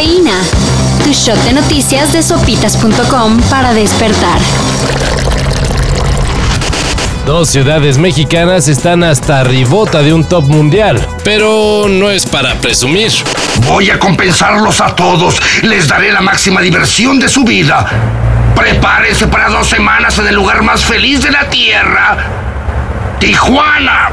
Cafeína. Tu shot de noticias de sopitas.com para despertar. Dos ciudades mexicanas están hasta ribota de un top mundial, pero no es para presumir. Voy a compensarlos a todos. Les daré la máxima diversión de su vida. Prepárese para dos semanas en el lugar más feliz de la Tierra. Tijuana.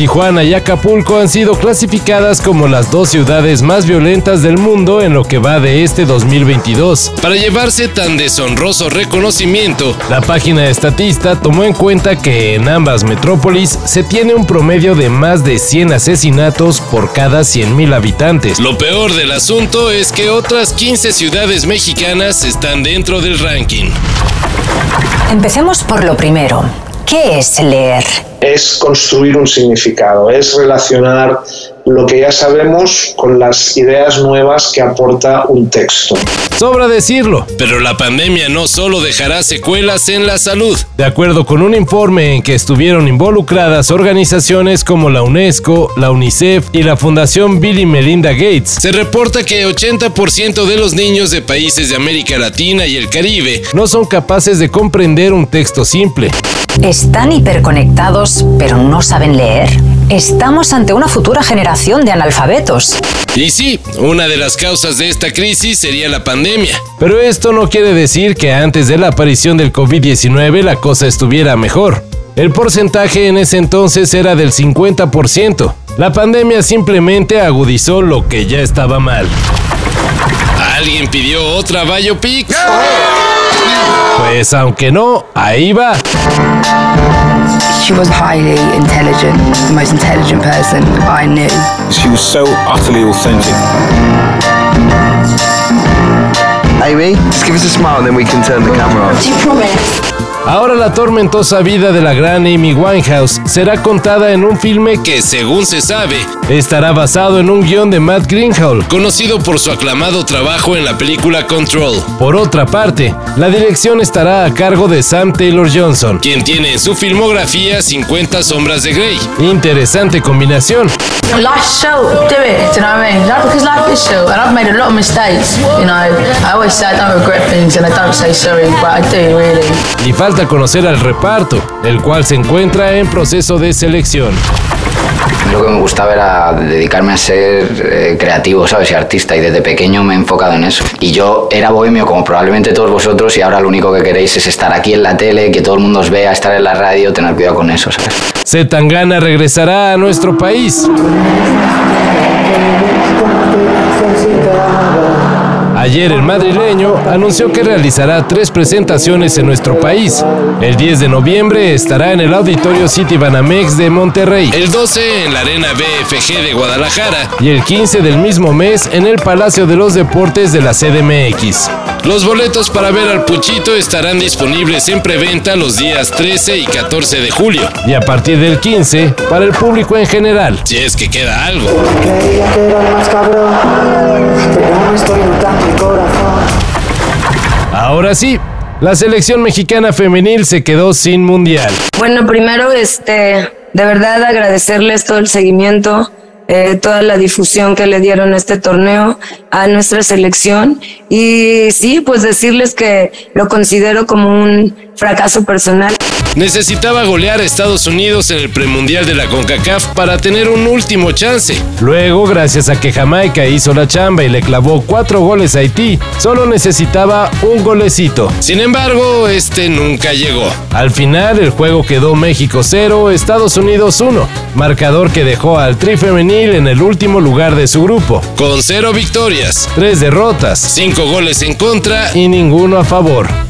Tijuana y Acapulco han sido clasificadas como las dos ciudades más violentas del mundo en lo que va de este 2022. Para llevarse tan deshonroso reconocimiento, la página de Estatista tomó en cuenta que en ambas metrópolis se tiene un promedio de más de 100 asesinatos por cada 100.000 habitantes. Lo peor del asunto es que otras 15 ciudades mexicanas están dentro del ranking. Empecemos por lo primero. ¿Qué es leer? Es construir un significado, es relacionar lo que ya sabemos con las ideas nuevas que aporta un texto. Sobra decirlo, pero la pandemia no solo dejará secuelas en la salud. De acuerdo con un informe en que estuvieron involucradas organizaciones como la UNESCO, la UNICEF y la Fundación Bill y Melinda Gates, se reporta que 80% de los niños de países de América Latina y el Caribe no son capaces de comprender un texto simple. ¿Están hiperconectados pero no saben leer? Estamos ante una futura generación de analfabetos. Y sí, una de las causas de esta crisis sería la pandemia. Pero esto no quiere decir que antes de la aparición del COVID-19 la cosa estuviera mejor. El porcentaje en ese entonces era del 50%. La pandemia simplemente agudizó lo que ya estaba mal. ¿Alguien pidió otra biopic? Pues aunque no, ahí va. She was highly intelligent, the most intelligent person I knew. She was so utterly authentic. Amy, just give us a smile and then we can turn the camera off. Do you promise? Ahora la tormentosa vida de la gran Amy Winehouse será contada en un filme que, según se sabe, estará basado en un guion de Matt Greenhall, conocido por su aclamado trabajo en la película Control. Por otra parte, la dirección estará a cargo de Sam Taylor Johnson, quien tiene en su filmografía 50 sombras de Grey. Interesante combinación. Life's short, do it. Do you know what I mean? Because life is short, and I've made a lot of mistakes. You know, I always say I don't regret things and I don't say sorry, but I do really. Falta conocer al reparto, el cual se encuentra en proceso de selección. Lo que me gustaba era dedicarme a ser eh, creativo, ¿sabes? Y artista. Y desde pequeño me he enfocado en eso. Y yo era bohemio como probablemente todos vosotros y ahora lo único que queréis es estar aquí en la tele, que todo el mundo os vea, estar en la radio, tener cuidado con eso, ¿sabes? Zetangana regresará a nuestro país. Ayer el madrileño anunció que realizará tres presentaciones en nuestro país. El 10 de noviembre estará en el Auditorio City Banamex de Monterrey, el 12 en la Arena BFG de Guadalajara y el 15 del mismo mes en el Palacio de los Deportes de la CDMX. Los boletos para ver al Puchito estarán disponibles en preventa los días 13 y 14 de julio y a partir del 15 para el público en general, si es que queda algo. Ahora sí, la selección mexicana femenil se quedó sin mundial. Bueno, primero, este, de verdad agradecerles todo el seguimiento, eh, toda la difusión que le dieron a este torneo, a nuestra selección. Y sí, pues decirles que lo considero como un fracaso personal. Necesitaba golear a Estados Unidos en el premundial de la CONCACAF para tener un último chance. Luego, gracias a que Jamaica hizo la chamba y le clavó cuatro goles a Haití, solo necesitaba un golecito. Sin embargo, este nunca llegó. Al final, el juego quedó México 0, Estados Unidos 1, marcador que dejó al Tri Femenil en el último lugar de su grupo, con cero victorias, tres derrotas, cinco goles en contra y ninguno a favor.